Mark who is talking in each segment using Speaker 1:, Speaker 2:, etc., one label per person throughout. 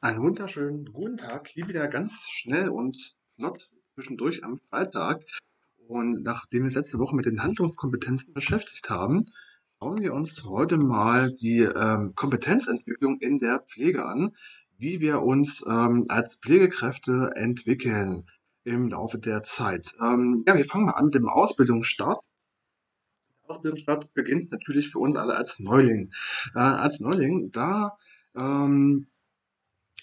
Speaker 1: Einen wunderschönen guten Tag. Hier wieder ganz schnell und flott zwischendurch am Freitag. Und nachdem wir uns letzte Woche mit den Handlungskompetenzen beschäftigt haben, schauen wir uns heute mal die ähm, Kompetenzentwicklung in der Pflege an, wie wir uns ähm, als Pflegekräfte entwickeln im Laufe der Zeit. Ähm, ja, wir fangen mal an mit dem Ausbildungsstart. Der Ausbildungsstart beginnt natürlich für uns alle als Neuling. Äh, als Neuling, da ähm,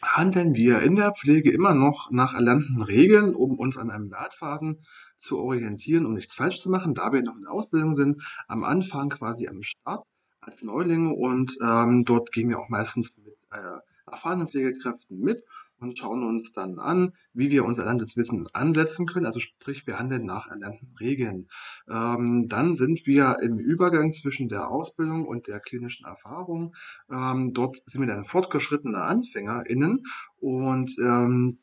Speaker 1: handeln wir in der Pflege immer noch nach erlernten Regeln, um uns an einem Leitfaden zu orientieren, um nichts falsch zu machen, da wir noch in der Ausbildung sind, am Anfang quasi am Start als Neulinge. Und ähm, dort gehen wir auch meistens mit äh, erfahrenen Pflegekräften mit und schauen uns dann an, wie wir unser erlerntes Wissen ansetzen können. Also sprich, wir handeln nach erlernten Regeln. Ähm, dann sind wir im Übergang zwischen der Ausbildung und der klinischen Erfahrung. Ähm, dort sind wir dann fortgeschrittene AnfängerInnen und ähm,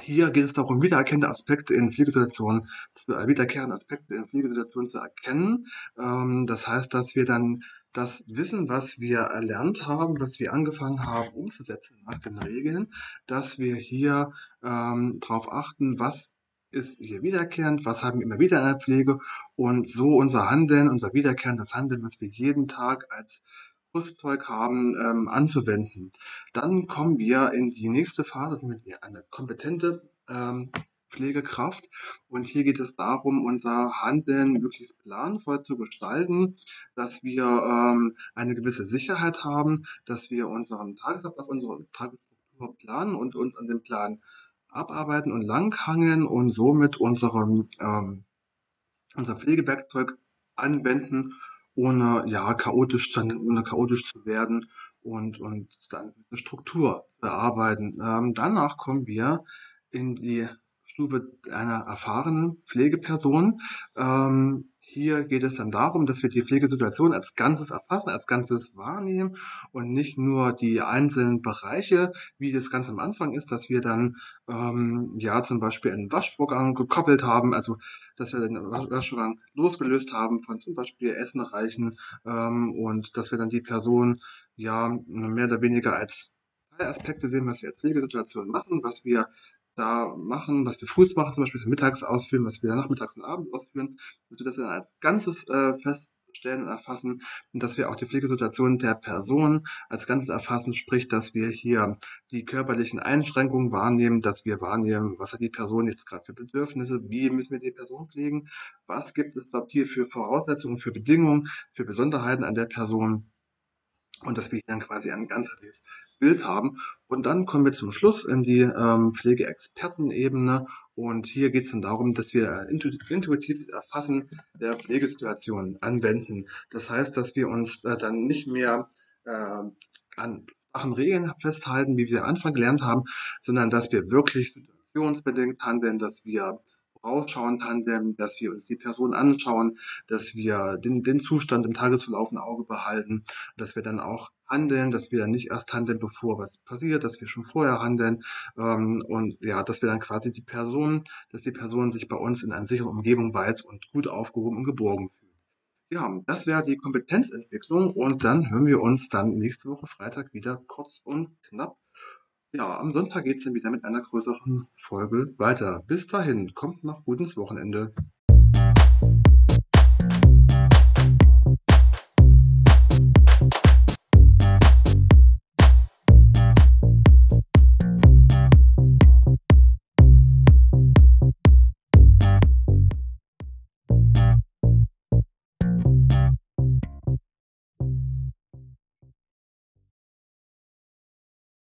Speaker 1: hier geht es darum, wiedererkennende Aspekte in Pflegesituationen, äh, wiederkehrende Aspekte in Pflegesituationen zu erkennen. Ähm, das heißt, dass wir dann das Wissen, was wir erlernt haben, was wir angefangen haben umzusetzen nach den Regeln, dass wir hier ähm, darauf achten, was ist hier wiederkehrend, was haben wir immer wieder in der Pflege und so unser Handeln, unser wiederkehrendes Handeln, was wir jeden Tag als Rüstzeug haben, ähm, anzuwenden. Dann kommen wir in die nächste Phase, sind wir eine kompetente ähm, Pflegekraft. Und hier geht es darum, unser Handeln möglichst planvoll zu gestalten, dass wir ähm, eine gewisse Sicherheit haben, dass wir unseren Tagesablauf, unsere Tagesstruktur planen und uns an dem Plan abarbeiten und langhangeln und somit unseren, ähm, unser Pflegewerkzeug anwenden, ohne ja chaotisch zu, ohne chaotisch zu werden und, und dann eine Struktur bearbeiten. Ähm, danach kommen wir in die Stufe einer erfahrenen Pflegeperson. Ähm, hier geht es dann darum, dass wir die Pflegesituation als Ganzes erfassen, als Ganzes wahrnehmen und nicht nur die einzelnen Bereiche, wie das ganz am Anfang ist, dass wir dann ähm, ja zum Beispiel einen Waschvorgang gekoppelt haben, also dass wir den Waschvorgang losgelöst haben von zum Beispiel Essen reichen ähm, und dass wir dann die Person ja mehr oder weniger als Aspekte sehen, was wir als Pflegesituation machen, was wir da machen, was wir früh machen, zum Beispiel mittags ausführen, was wir nachmittags und abends ausführen, dass wir das dann als Ganzes äh, feststellen und erfassen und dass wir auch die Pflegesituation der Person als Ganzes erfassen, sprich, dass wir hier die körperlichen Einschränkungen wahrnehmen, dass wir wahrnehmen, was hat die Person jetzt gerade für Bedürfnisse, wie müssen wir die Person pflegen, was gibt es dort hier für Voraussetzungen, für Bedingungen, für Besonderheiten an der Person und dass wir hier dann quasi ein ganzheitliches Bild haben. Und dann kommen wir zum Schluss in die ähm, Pflegeexpertenebene und hier geht es dann darum, dass wir intuitives Erfassen der Pflegesituation anwenden. Das heißt, dass wir uns äh, dann nicht mehr äh, an flachen Regeln festhalten, wie wir am Anfang gelernt haben, sondern dass wir wirklich situationsbedingt handeln, dass wir vorausschauend handeln, dass wir uns die Person anschauen, dass wir den, den Zustand im Tagesverlauf im Auge behalten, dass wir dann auch handeln, dass wir dann nicht erst handeln, bevor was passiert, dass wir schon vorher handeln ähm, und ja, dass wir dann quasi die Person, dass die Person sich bei uns in einer sicheren Umgebung weiß und gut aufgehoben und geborgen fühlt. Ja, das wäre die Kompetenzentwicklung und dann hören wir uns dann nächste Woche Freitag wieder kurz und knapp ja, am Sonntag geht's dann wieder mit einer größeren Folge weiter. Bis dahin, kommt noch gut ins Wochenende.